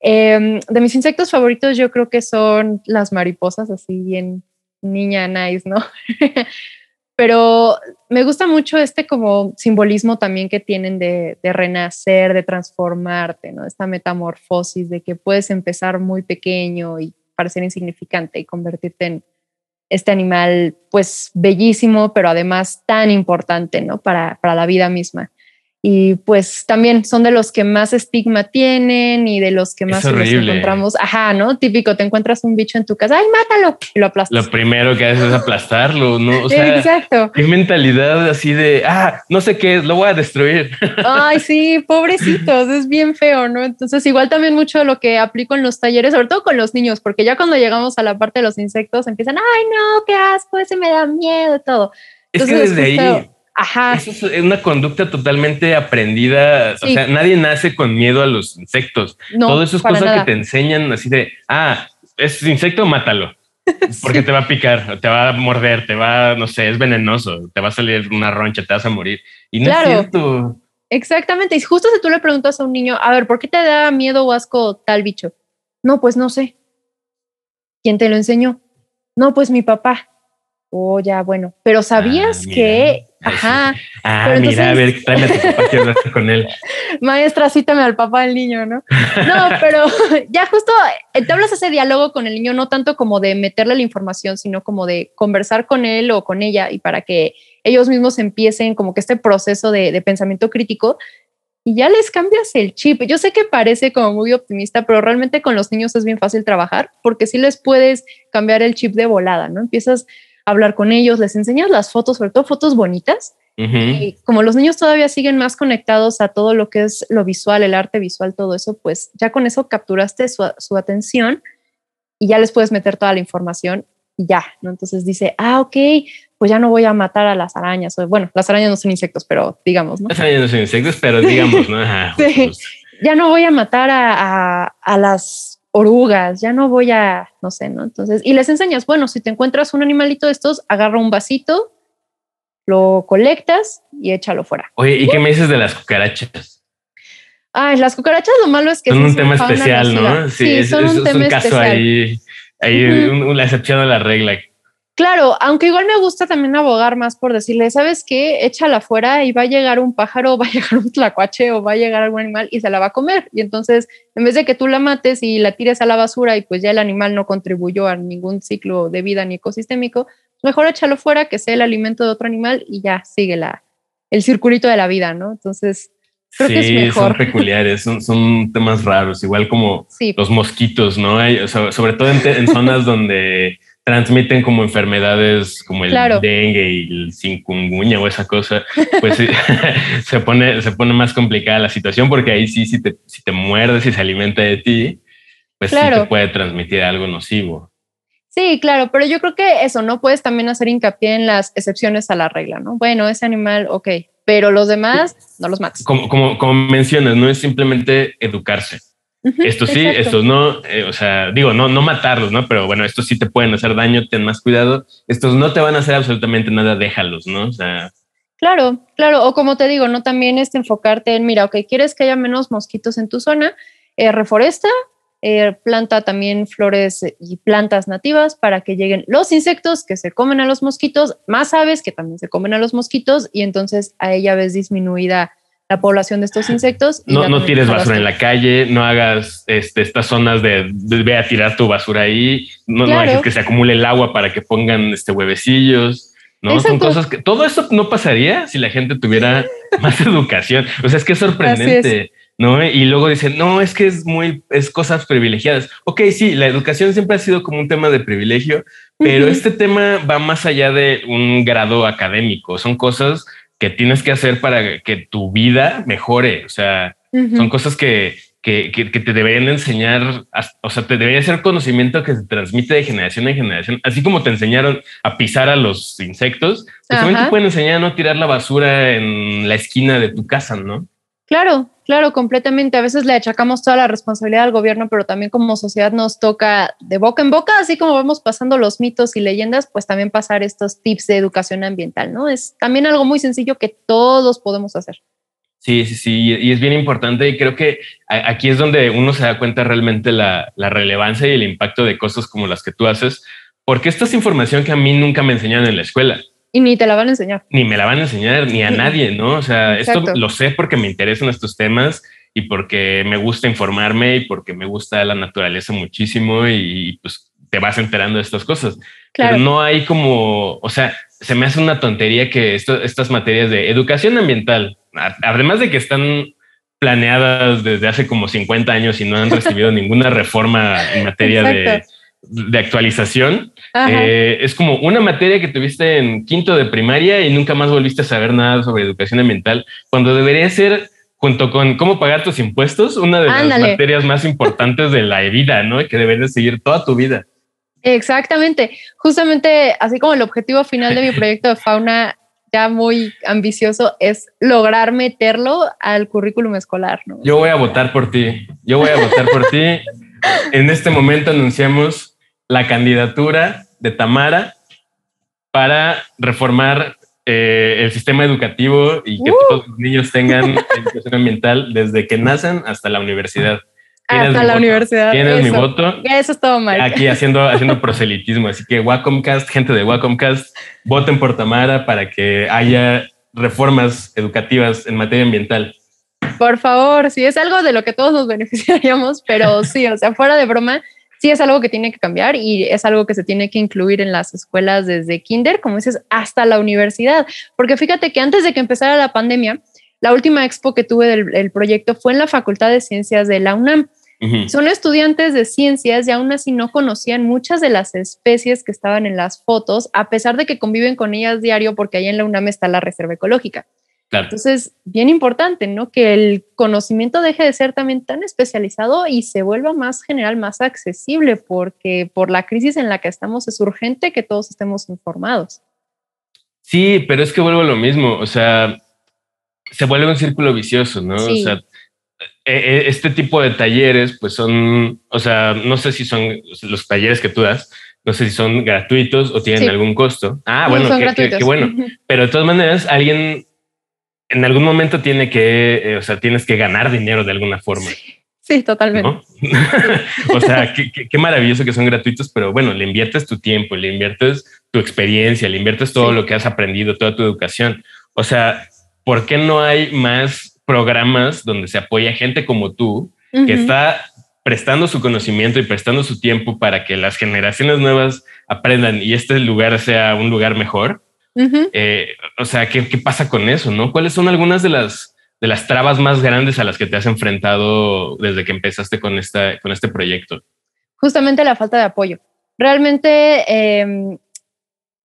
Speaker 3: Em, de mis insectos favoritos yo creo que son las mariposas, así bien niña nice, ¿no? Pero me gusta mucho este como simbolismo también que tienen de, renacer, de transformarte, ¿no? Esta metamorfosis de que puedes empezar muy pequeño y parecer insignificante y convertirte en este animal pues bellísimo, pero además tan importante, ¿no? Para, para la vida misma y pues también son de los que más estigma tienen y de los que más nos encontramos. Ajá, ¿no? Típico, te encuentras un bicho en tu casa, ¡ay, mátalo! Y lo aplastas.
Speaker 2: Lo primero que haces es aplastarlo, ¿no? O sea, Exacto. Qué mentalidad así de, ah, no sé qué es, lo voy a destruir.
Speaker 3: Ay, sí, pobrecitos, es bien feo, ¿no? Entonces, igual también mucho lo que aplico en los talleres, sobre todo con los niños, porque ya cuando llegamos a la parte de los insectos empiezan, ay, no, qué asco, ese me da miedo, todo.
Speaker 2: es que desde ahí Ajá. Eso es una conducta totalmente aprendida. O sea, nadie nace con miedo a los insectos. Todo eso es cosa que te enseñan así de, ah, es insecto, mátalo. Porque te va a picar, te va a morder, te va, no sé, es venenoso, te va a salir una roncha, te vas a morir. Y no es cierto.
Speaker 3: Exactamente. Y justo si tú le preguntas a un niño, a ver, ¿por qué te da miedo o asco tal bicho? No, pues no sé. ¿Quién te lo enseñó? No, pues mi papá. Oh, ya, bueno. Pero sabías ah, que Ajá.
Speaker 2: Ah, mira, a ver, tráeme a tu papá, quiero hablar con él.
Speaker 3: Maestra, cítame al papá del niño, ¿no? No, pero ya justo eh, te hablas ese diálogo con el niño, no tanto como de meterle la información, sino como de conversar con él o con ella y para que ellos mismos empiecen como que este proceso de, de pensamiento crítico y ya les cambias el chip. Yo sé que parece como muy optimista, pero realmente con los niños es bien fácil trabajar porque sí les puedes cambiar el chip de volada, ¿no? Empiezas hablar con ellos, les enseñas las fotos, sobre todo fotos bonitas. Y como los niños todavía siguen más conectados a todo lo que es lo visual, el arte visual, todo eso, pues ya con eso capturaste su, atención y ya les puedes meter toda la información y ya, ¿no? Entonces dice, ah, ok, pues ya no voy a matar a las arañas. bueno, las arañas no son insectos, pero digamos, ¿no?
Speaker 2: Las arañas no son insectos, pero digamos, ¿no?
Speaker 3: Ya no voy a matar a, a, a las orugas, ya no voy a, no sé, ¿no? Entonces, y les enseñas, bueno, si te encuentras un animalito de estos, agarra un vasito, lo colectas y échalo fuera.
Speaker 2: Oye, ¿y qué me dices de las cucarachas?
Speaker 3: Ah, las cucarachas lo malo es que
Speaker 2: son un tema especial, ¿no?
Speaker 3: Sí, son un tema un caso
Speaker 2: ahí, ahí la excepción a la regla.
Speaker 3: Claro, aunque igual me gusta también abogar más por decirle, ¿sabes qué? Échala afuera y va a llegar un pájaro, va a llegar un tlacuache o va a llegar algún animal y se la va a comer. Y entonces, en vez de que tú la mates y la tires a la basura y pues ya el animal no contribuyó a ningún ciclo de vida ni ecosistémico, mejor échalo fuera, que sea el alimento de otro animal y ya sigue la, el circulito de la vida, ¿no? Entonces, creo que es mejor.
Speaker 2: son peculiares, son, temas raros, igual como los mosquitos, ¿no? Hay, sobre todo en zonas donde transmiten como enfermedades como el dengue y el cinkungunya o esa cosa, pues se pone, se pone más complicada la situación porque ahí sí, si te, si te muerdes y se alimenta de ti, pues sí te puede transmitir algo nocivo.
Speaker 3: Sí, claro, pero yo creo que eso, ¿no? Puedes también hacer hincapié en las excepciones a la regla, ¿no? Bueno, ese animal, ok, pero los demás no los mates.
Speaker 2: Como, como, como mencionas, no es simplemente educarse esto sí, estos no, eh, o sea, digo, no, no matarlos, ¿no? Pero bueno, estos sí te pueden hacer daño, ten más cuidado. Estos no te van a hacer absolutamente nada, déjalos, ¿no? O sea.
Speaker 3: Claro, claro. O como te digo, ¿no? También es enfocarte en, mira, ok, quieres que haya menos mosquitos en tu zona, eh, reforesta, eh, planta también flores y plantas nativas para que lleguen los insectos que se comen a los mosquitos, más aves que también se comen a los mosquitos, y entonces a ella ves disminuida la población de estos insectos.
Speaker 2: no, no tires basura en la calle, no hagas este, estas zonas de, ve a tirar tu basura ahí, no, no dejes que se acumule el agua para que pongan este huevecillos. No son cosas que todo eso no pasaría si la gente tuviera más educación. O sea, es que es sorprendente. ¿no? Y luego dicen, no, es que es muy, es cosas privilegiadas. Ok, sí, la educación siempre ha sido como un tema de privilegio, pero este tema va más allá de un grado académico. Son cosas que tienes que hacer para que tu vida mejore. O sea, son cosas que, que, que, te deberían enseñar, o sea, te debería ser conocimiento que se transmite de generación en generación, así como te enseñaron a pisar a los insectos, pues también te pueden enseñar a no tirar la basura en la esquina de tu casa, ¿no?
Speaker 3: Claro, claro, completamente. A veces le achacamos toda la responsabilidad al gobierno, pero también como sociedad nos toca de boca en boca, así como vamos pasando los mitos y leyendas, pues también pasar estos tips de educación ambiental, ¿no? Es también algo muy sencillo que todos podemos hacer.
Speaker 2: Sí, sí, sí, y es bien importante y creo que aquí es donde uno se da cuenta realmente la, la relevancia y el impacto de cosas como las que tú haces, porque esta es información que a mí nunca me enseñaron en la escuela.
Speaker 3: Y ni te la van a enseñar.
Speaker 2: Ni me la van a enseñar, ni a nadie, ¿no? O sea, esto lo sé porque me interesan estos temas y porque me gusta informarme y porque me gusta la naturaleza muchísimo y, pues te vas enterando de estas cosas. Claro. Pero no hay como, o sea, se me hace una tontería que esto, estas materias de educación ambiental, además de que están planeadas desde hace como 50 años y no han recibido ninguna reforma en materia de de actualización. Eh, es como una materia que tuviste en quinto de primaria y nunca más volviste a saber nada sobre educación ambiental, cuando debería ser, junto con cómo pagar tus impuestos, una de las materias más importantes de la vida, ¿no? Que deberías seguir toda tu vida.
Speaker 3: Exactamente. Justamente así como el objetivo final de mi proyecto de fauna ya muy ambicioso es lograr meterlo al currículum escolar. ¿no?
Speaker 2: Yo voy a votar por ti. Yo voy a votar por ti. En este momento anunciamos la candidatura de Tamara para reformar eh, el sistema educativo y que uh. todos los niños tengan educación ambiental desde que nacen hasta la universidad.
Speaker 3: Hasta la universidad.
Speaker 2: Tienes mi voto.
Speaker 3: Eso es todo mal.
Speaker 2: Aquí haciendo, haciendo proselitismo. Así que Wacomcast, gente de Wacomcast, voten por Tamara para que haya reformas educativas en materia ambiental.
Speaker 3: Por favor, sí, es algo de lo que todos nos beneficiaríamos, pero sí, o sea, fuera de broma, sí es algo que tiene que cambiar y es algo que se tiene que incluir en las escuelas desde kinder, como dices, hasta la universidad. Porque fíjate que antes de que empezara la pandemia, la última expo que tuve del proyecto fue en la Facultad de Ciencias de la UNAM. Son estudiantes de ciencias y aún así no conocían muchas de las especies que estaban en las fotos, a pesar de que conviven con ellas diario porque ahí en la UNAM está la Reserva Ecológica. Entonces, bien importante, ¿no? Que el conocimiento deje de ser también tan especializado y se vuelva más general, más accesible, porque por la crisis en la que estamos es urgente que todos estemos informados.
Speaker 2: Sí, pero es que vuelvo a lo mismo, o sea, se vuelve un círculo vicioso, ¿no? O sea, e, e, este tipo de talleres, pues son, o sea, no sé si son los talleres que tú das, no sé si son gratuitos o tienen algún costo. Ah, bueno, qué, bueno. Pero de todas maneras, alguien en algún momento tiene que, eh, o sea, tienes que ganar dinero de alguna forma.
Speaker 3: Sí, totalmente.
Speaker 2: o sea, qué, maravilloso que son gratuitos, pero bueno, le inviertes tu tiempo, le inviertes tu experiencia, le inviertes todo lo que has aprendido, toda tu educación. O sea, ¿por qué no hay más programas donde se apoya gente como tú que está prestando su conocimiento y prestando su tiempo para que las generaciones nuevas aprendan y este lugar sea un lugar mejor? Eh, o sea, ¿qué, pasa con eso? ¿No? ¿Cuáles son algunas de las, de las trabas más grandes a las que te has enfrentado desde que empezaste con, esta, con este proyecto?
Speaker 3: Justamente la falta de apoyo. Realmente em,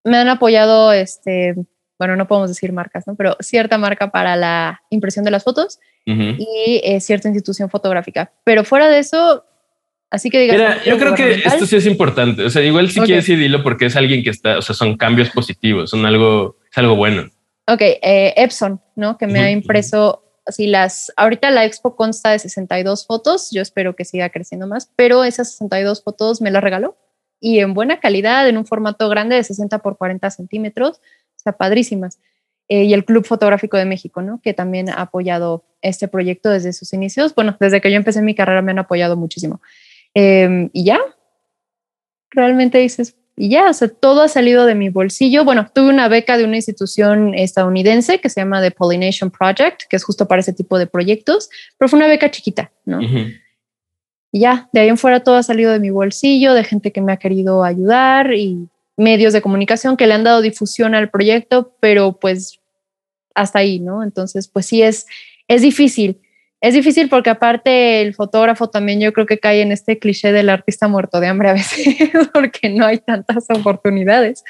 Speaker 3: me han apoyado, este, bueno, no podemos decir marcas, ¿no? Pero cierta marca para la impresión de las fotos y eh, cierta institución fotográfica. Pero fuera de eso, Así que
Speaker 2: digas. yo creo que esto sí es importante. O sea, igual si quieres sí dilo porque es alguien que está, o sea, son cambios positivos, son algo, es algo bueno.
Speaker 3: Ok, eh, Epson, ¿no? Que me ha impreso, así las, ahorita la expo consta de 62 fotos, yo espero que siga creciendo más, pero esas 62 fotos me las regaló y en buena calidad, en un formato grande de 60 por 40 centímetros, o sea, padrísimas. Eh, y el Club Fotográfico de México, ¿no? Que también ha apoyado este proyecto desde sus inicios. Bueno, desde que yo empecé mi carrera me han apoyado muchísimo. Em, y ya, realmente dices, y ya, o sea, todo ha salido de mi bolsillo. Bueno, tuve una beca de una institución estadounidense que se llama The Pollination Project, que es justo para ese tipo de proyectos, pero fue una beca chiquita, ¿no? Y ya, de ahí en fuera todo ha salido de mi bolsillo, de gente que me ha querido ayudar y medios de comunicación que le han dado difusión al proyecto, pero pues hasta ahí, ¿no? Entonces, pues sí es, es difícil. Es difícil porque aparte el fotógrafo también yo creo que cae en este cliché del artista muerto de hambre a veces porque no hay tantas oportunidades.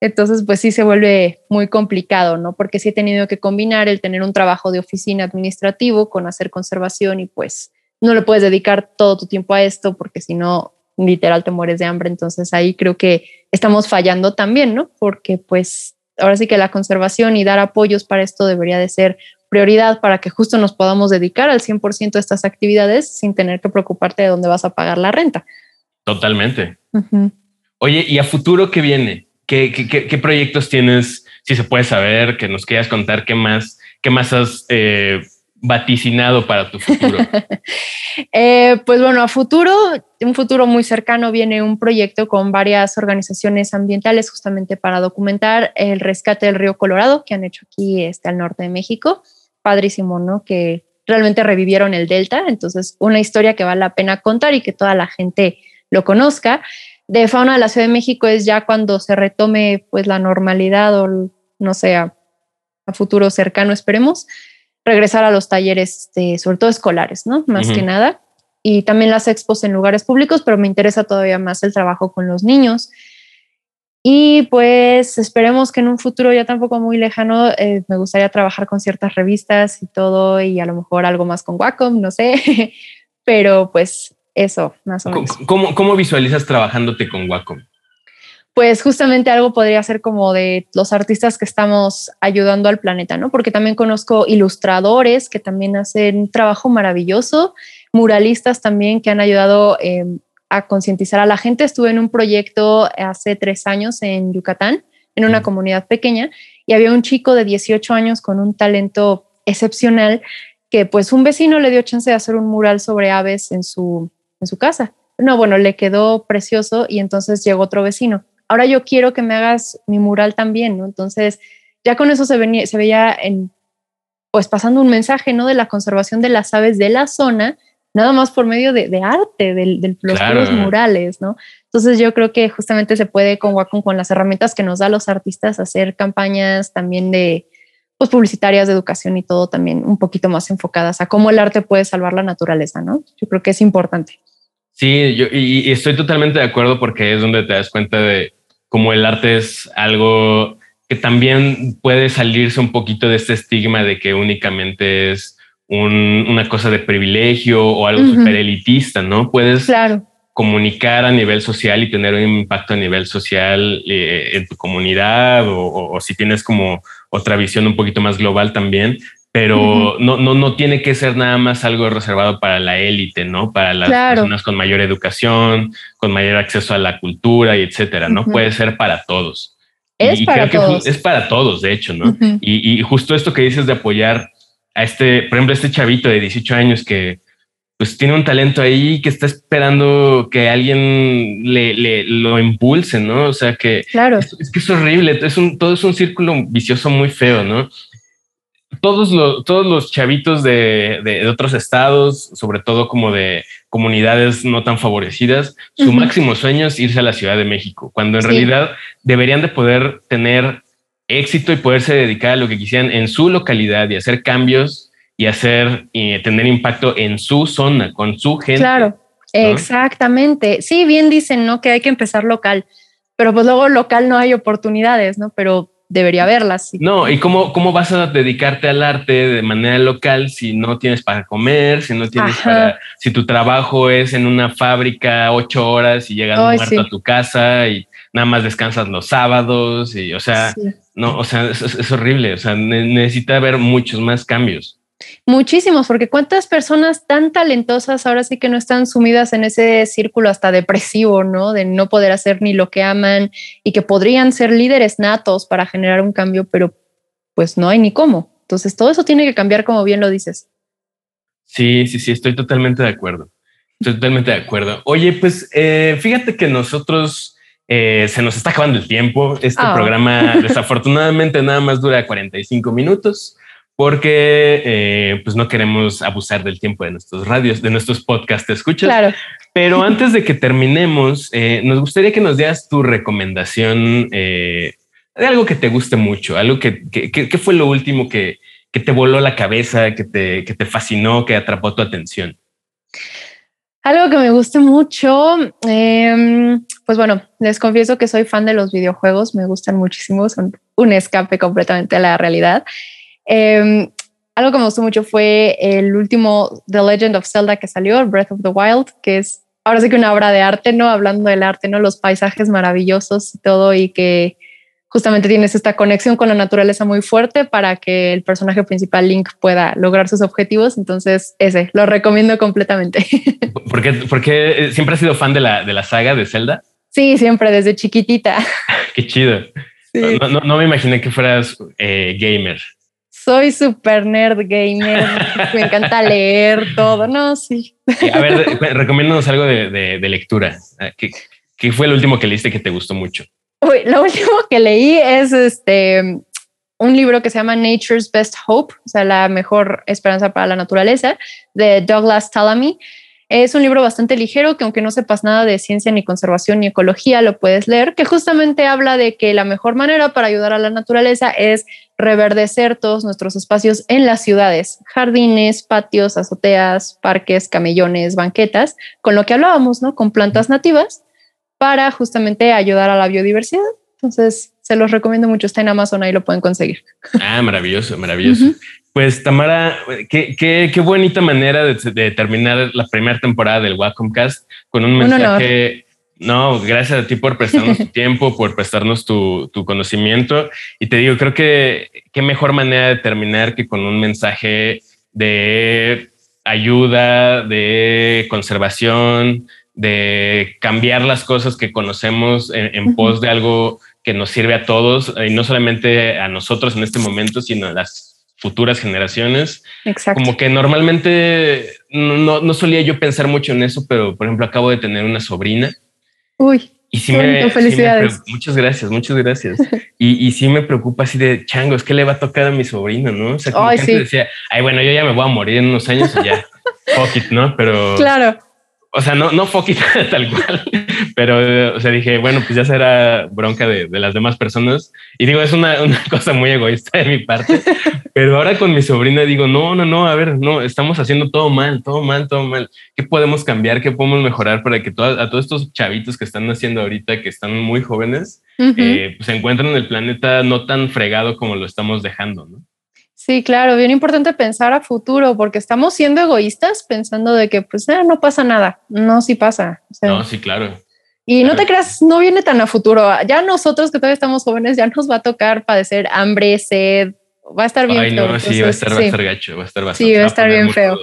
Speaker 3: Entonces, pues sí se vuelve muy complicado, ¿no? Porque sí he tenido que combinar el tener un trabajo de oficina administrativo con hacer conservación y pues no le puedes dedicar todo tu tiempo a esto porque si no, literal te mueres de hambre. Entonces ahí creo que estamos fallando también, ¿no? Porque pues ahora sí que la conservación y dar apoyos para esto debería de ser prioridad para que justo nos podamos dedicar al 100% a estas actividades sin tener que preocuparte de dónde vas a pagar la renta.
Speaker 2: Totalmente. Oye, ¿y a futuro qué viene? ¿Qué, qué, proyectos tienes? Si se puede saber, que nos quieras contar qué más, qué más has eh, vaticinado para tu futuro?
Speaker 3: Eh, pues bueno, a futuro, un futuro muy cercano, viene un proyecto con varias organizaciones ambientales justamente para documentar el rescate del río Colorado que han hecho aquí este, al norte de México. Padrísimo, ¿no? Que realmente revivieron el delta. Entonces, una historia que vale la pena contar y que toda la gente lo conozca. De fauna de la Ciudad de México es ya cuando se retome pues la normalidad o no sé, a futuro cercano esperemos regresar a los talleres, sobre todo escolares, ¿no? Más que nada. Y también las expos en lugares públicos, pero me interesa todavía más el trabajo con los niños. Y pues esperemos que en un futuro ya tampoco muy lejano eh, me gustaría trabajar con ciertas revistas y todo, y a lo mejor algo más con Wacom, no sé. pero pues eso, más o menos.
Speaker 2: ¿Cómo, cómo visualizas trabajándote con Wacom?
Speaker 3: pues justamente algo podría ser como de los artistas que estamos ayudando al planeta, ¿no? Porque también conozco ilustradores que también hacen un trabajo maravilloso, muralistas también que han ayudado em, a concientizar a la gente. Estuve en un proyecto hace tres años en Yucatán, en una comunidad pequeña, y había un chico de 18 años con un talento excepcional que pues un vecino le dio chance de hacer un mural sobre aves en su, en su casa. No, bueno, le quedó precioso y entonces llegó otro vecino ahora yo quiero que me hagas mi mural también, ¿no? Entonces, ya con eso se, venía, se veía en, pues pasando un mensaje, ¿no? De la conservación de las aves de la zona, nada más por medio de, arte, de, los murales, ¿no? Entonces yo creo que justamente se puede con Wacom, con las herramientas que nos da los artistas, hacer campañas también de, pues publicitarias, de educación y todo también un poquito más enfocadas a cómo el arte puede salvar la naturaleza, ¿no? Yo creo que es importante.
Speaker 2: Sí, yo y estoy totalmente de acuerdo porque es donde te das cuenta de, como el arte es algo que también puede salirse un poquito de este estigma de que únicamente es una cosa de privilegio o algo super elitista, ¿no? Puedes comunicar a nivel social y tener un impacto a nivel social eh, en tu comunidad o, si tienes como otra visión un poquito más global también, pero no, no, no tiene que ser nada más algo reservado para la élite, ¿no? Para las personas con mayor educación, con mayor acceso a la cultura y etcétera, ¿no? Puede ser para todos.
Speaker 3: Es para todos.
Speaker 2: es para todos, de hecho, ¿no? y, justo esto que dices de apoyar a este, por ejemplo, este chavito de 18 años que pues tiene un talento ahí que está esperando que alguien le, lo impulse, ¿no? O sea que
Speaker 3: claro.
Speaker 2: es, que es horrible, es un, todo es un círculo vicioso muy feo, ¿no? todos los, todos los chavitos de, otros estados, sobre todo como de comunidades no tan favorecidas, su máximo sueño es irse a la Ciudad de México, cuando en realidad deberían de poder tener éxito y poderse dedicar a lo que quisieran en su localidad y hacer cambios y hacer y tener impacto en su zona, con su gente.
Speaker 3: Claro, exactamente. Sí, bien dicen, ¿no? Que hay que empezar local, pero pues luego local no hay oportunidades, ¿no? Pero debería haberlas.
Speaker 2: No, ¿y cómo, cómo vas a dedicarte al arte de manera local si no tienes para comer, si no tienes para, si tu trabajo es en una fábrica ocho horas y llegas muerto a tu casa y nada más descansas los sábados y, o sea, no, o sea, es, horrible, o sea, necesita haber muchos más cambios.
Speaker 3: Muchísimos, porque cuántas personas tan talentosas ahora sí que no están sumidas en ese círculo hasta depresivo, ¿no? De no poder hacer ni lo que aman y que podrían ser líderes natos para generar un cambio, pero pues no hay ni cómo. Entonces todo eso tiene que cambiar como bien lo dices.
Speaker 2: Sí, sí, sí, estoy totalmente de acuerdo. Estoy totalmente de acuerdo. Oye, pues eh, fíjate que nosotros eh, se nos está acabando el tiempo. Este ah. programa desafortunadamente nada más dura 45 minutos porque eh, pues no queremos abusar del tiempo de nuestros radios, de nuestros podcasts, escuchas?
Speaker 3: Claro.
Speaker 2: Pero antes de que terminemos, eh, nos gustaría que nos dieras tu recomendación eh, de algo que te guste mucho, algo que, que, fue lo último que, que, te voló la cabeza, que te, que te fascinó, que atrapó tu atención.
Speaker 3: Algo que me guste mucho, em, pues bueno, les confieso que soy fan de los videojuegos, me gustan muchísimo, son un escape completamente a la realidad. Em, algo que me gustó mucho fue el último The Legend of Zelda que salió, Breath of the Wild, que es ahora sí que una obra de arte, ¿no? Hablando del arte, ¿no? Los paisajes maravillosos y todo, y que justamente tienes esta conexión con la naturaleza muy fuerte para que el personaje principal Link pueda lograr sus objetivos. Entonces, ese lo recomiendo completamente.
Speaker 2: ¿Por qué, porque siempre has sido fan de la, de la saga de Zelda?
Speaker 3: Sí, siempre desde chiquitita.
Speaker 2: qué chido. No, me imaginé que fueras eh, gamer.
Speaker 3: Soy super nerd gamer. me encanta leer todo. No, sí.
Speaker 2: A ver, recomiéndanos algo de, lectura. Ah, ¿Qué, ¿Qué, fue el último que leíste que te gustó mucho?
Speaker 3: Lo último que leí es este un libro que se llama Nature's Best Hope, o sea, la mejor esperanza para la naturaleza, de Douglas Talamy. Es un libro bastante ligero que aunque no sepas nada de ciencia ni conservación ni ecología, lo puedes leer, que justamente habla de que la mejor manera para ayudar a la naturaleza es reverdecer todos nuestros espacios en las ciudades, jardines, patios, azoteas, parques, camellones, banquetas, con lo que hablábamos, ¿no? Con plantas nativas para justamente ayudar a la biodiversidad. Entonces, se los recomiendo mucho. Está en Amazon, ahí lo pueden conseguir.
Speaker 2: Ah, maravilloso, maravilloso. Pues Tamara, qué, qué, qué bonita manera de, terminar la primera temporada del Wacomcast con un mensaje. no, gracias a ti por prestarnos tu tiempo, por prestarnos tu, tu, conocimiento. Y te digo, creo que qué mejor manera de terminar que con un mensaje de ayuda, de conservación, de cambiar las cosas que conocemos en, pos de algo que nos sirve a todos y no solamente a nosotros en este momento, sino a las futuras generaciones.
Speaker 3: Exacto.
Speaker 2: Como que normalmente no, no, solía yo pensar mucho en eso, pero por ejemplo acabo de tener una sobrina.
Speaker 3: Uy.
Speaker 2: Y sí me, felicidades. muchas gracias, muchas gracias. y, y sí me preocupa así de changos, ¿qué le va a tocar a mi sobrino? No o sea, como que decía, ay, bueno, yo ya me voy a morir en unos años y ya, no? Pero
Speaker 3: claro
Speaker 2: o sea, no, no foquita tal cual, pero o sea, dije, bueno, pues ya será bronca de, de las demás personas. Y digo, es una, una, cosa muy egoísta de mi parte, pero ahora con mi sobrina digo, no, no, no, a ver, no, estamos haciendo todo mal, todo mal, todo mal. ¿Qué podemos cambiar? ¿Qué podemos mejorar para que a todos estos chavitos que están naciendo ahorita, que están muy jóvenes, eh, pues se encuentren en el planeta no tan fregado como lo estamos dejando, ¿no?
Speaker 3: Sí, claro, bien importante pensar a futuro, porque estamos siendo egoístas pensando de que pues eh, no pasa nada. No, sí pasa.
Speaker 2: no, sí, claro.
Speaker 3: Y no te creas, no viene tan a futuro. Ya nosotros que todavía estamos jóvenes, ya nos va a tocar padecer hambre, sed. Va a estar bien
Speaker 2: Ay, no, sí, va a estar, va a estar gacho, va a estar bastante.
Speaker 3: Sí, va a estar bien feo.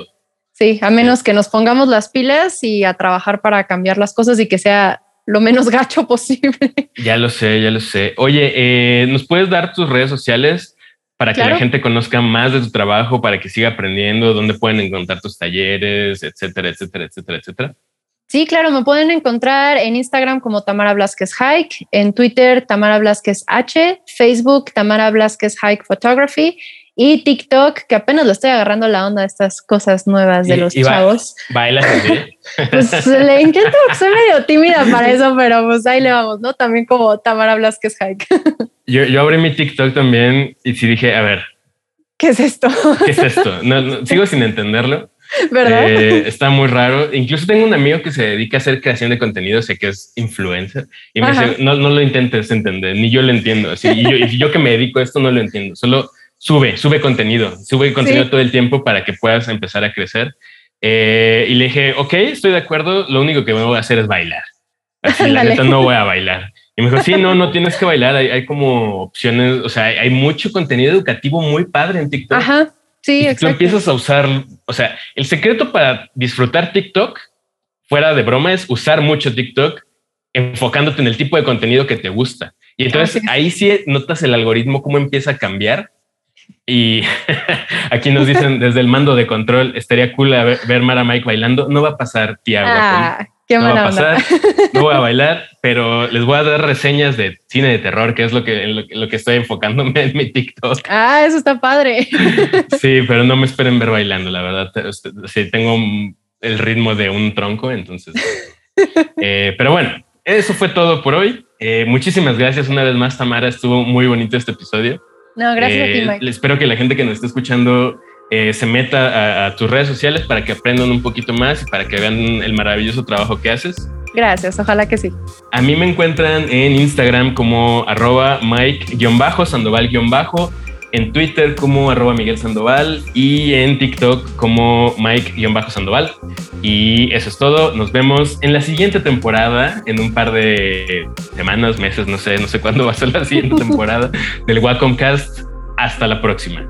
Speaker 3: Sí, a menos que nos pongamos las pilas y a trabajar para cambiar las cosas y que sea lo menos gacho posible.
Speaker 2: Ya lo sé, ya lo sé. Oye, eh, ¿nos puedes dar tus redes sociales? Para que la gente conozca más de tu trabajo, para que siga aprendiendo, dónde pueden encontrar tus talleres, etcétera, etcétera, etcétera, etcétera.
Speaker 3: Sí, claro, me pueden encontrar en Instagram como Tamara Blasquez Hike, en Twitter Tamara Blasquez H, Facebook Tamara Blasquez Hike Photography y TikTok, que apenas lo estoy agarrando la onda de estas cosas nuevas de los chavos.
Speaker 2: ¿Bailas así?
Speaker 3: Pues le intento, soy medio tímida para eso, pero pues ahí le vamos, ¿no? También como Tamara Blasquez Hike.
Speaker 2: Yo, yo abrí mi TikTok también y sí dije, a ver.
Speaker 3: ¿Qué es esto?
Speaker 2: ¿Qué es esto? No, sigo sin entenderlo.
Speaker 3: ¿Verdad?
Speaker 2: Eh, está muy raro. Incluso tengo un amigo que se dedica a hacer creación de contenido, sé que es influencer, y me dice, no, no lo intentes entender, ni yo lo entiendo. Así, y, yo, y yo que me dedico a esto no lo entiendo, solo sube, sube contenido, sube contenido todo el tiempo para que puedas empezar a crecer. Eh, y le dije, ok, estoy de acuerdo, lo único que voy a hacer es bailar. Así, la neta no voy a bailar. Y me dijo, sí, no, no tienes que bailar, hay, hay como opciones, o sea, hay, mucho contenido educativo muy padre en TikTok.
Speaker 3: Ajá, sí,
Speaker 2: y Tú empiezas a usar, o sea, el secreto para disfrutar TikTok, fuera de broma, es usar mucho TikTok enfocándote en el tipo de contenido que te gusta. Y entonces ahí sí notas el algoritmo cómo empieza a cambiar. Y aquí nos dicen desde el mando de control, estaría cool ver, ver Mara Mike bailando. No va a pasar, tía.
Speaker 3: Ah, Qué
Speaker 2: no
Speaker 3: va
Speaker 2: a pasar, no voy a bailar, pero les voy a dar reseñas de cine de terror, que es lo que, lo, que estoy enfocándome en mi TikTok.
Speaker 3: Ah, eso está padre.
Speaker 2: Sí, pero no me esperen ver bailando, la verdad. Sí, tengo el ritmo de un tronco, entonces. Eh, pero bueno, eso fue todo por hoy. Eh, muchísimas gracias una vez más, Tamara. Estuvo muy bonito este episodio.
Speaker 3: No, gracias a ti, eh, Mike.
Speaker 2: Espero que la gente que nos esté escuchando eh, se meta a, tus redes sociales para que aprendan un poquito más y para que vean el maravilloso trabajo que haces.
Speaker 3: Gracias, ojalá que sí.
Speaker 2: A mí me encuentran en Instagram como arroba Mike-Sandoval- en Twitter como arroba Miguel Sandoval y en TikTok como Mike-Sandoval. Y eso es todo. Nos vemos en la siguiente temporada, en un par de semanas, meses, no sé, no sé cuándo va a ser la siguiente temporada del Wacom Cast. Hasta la próxima.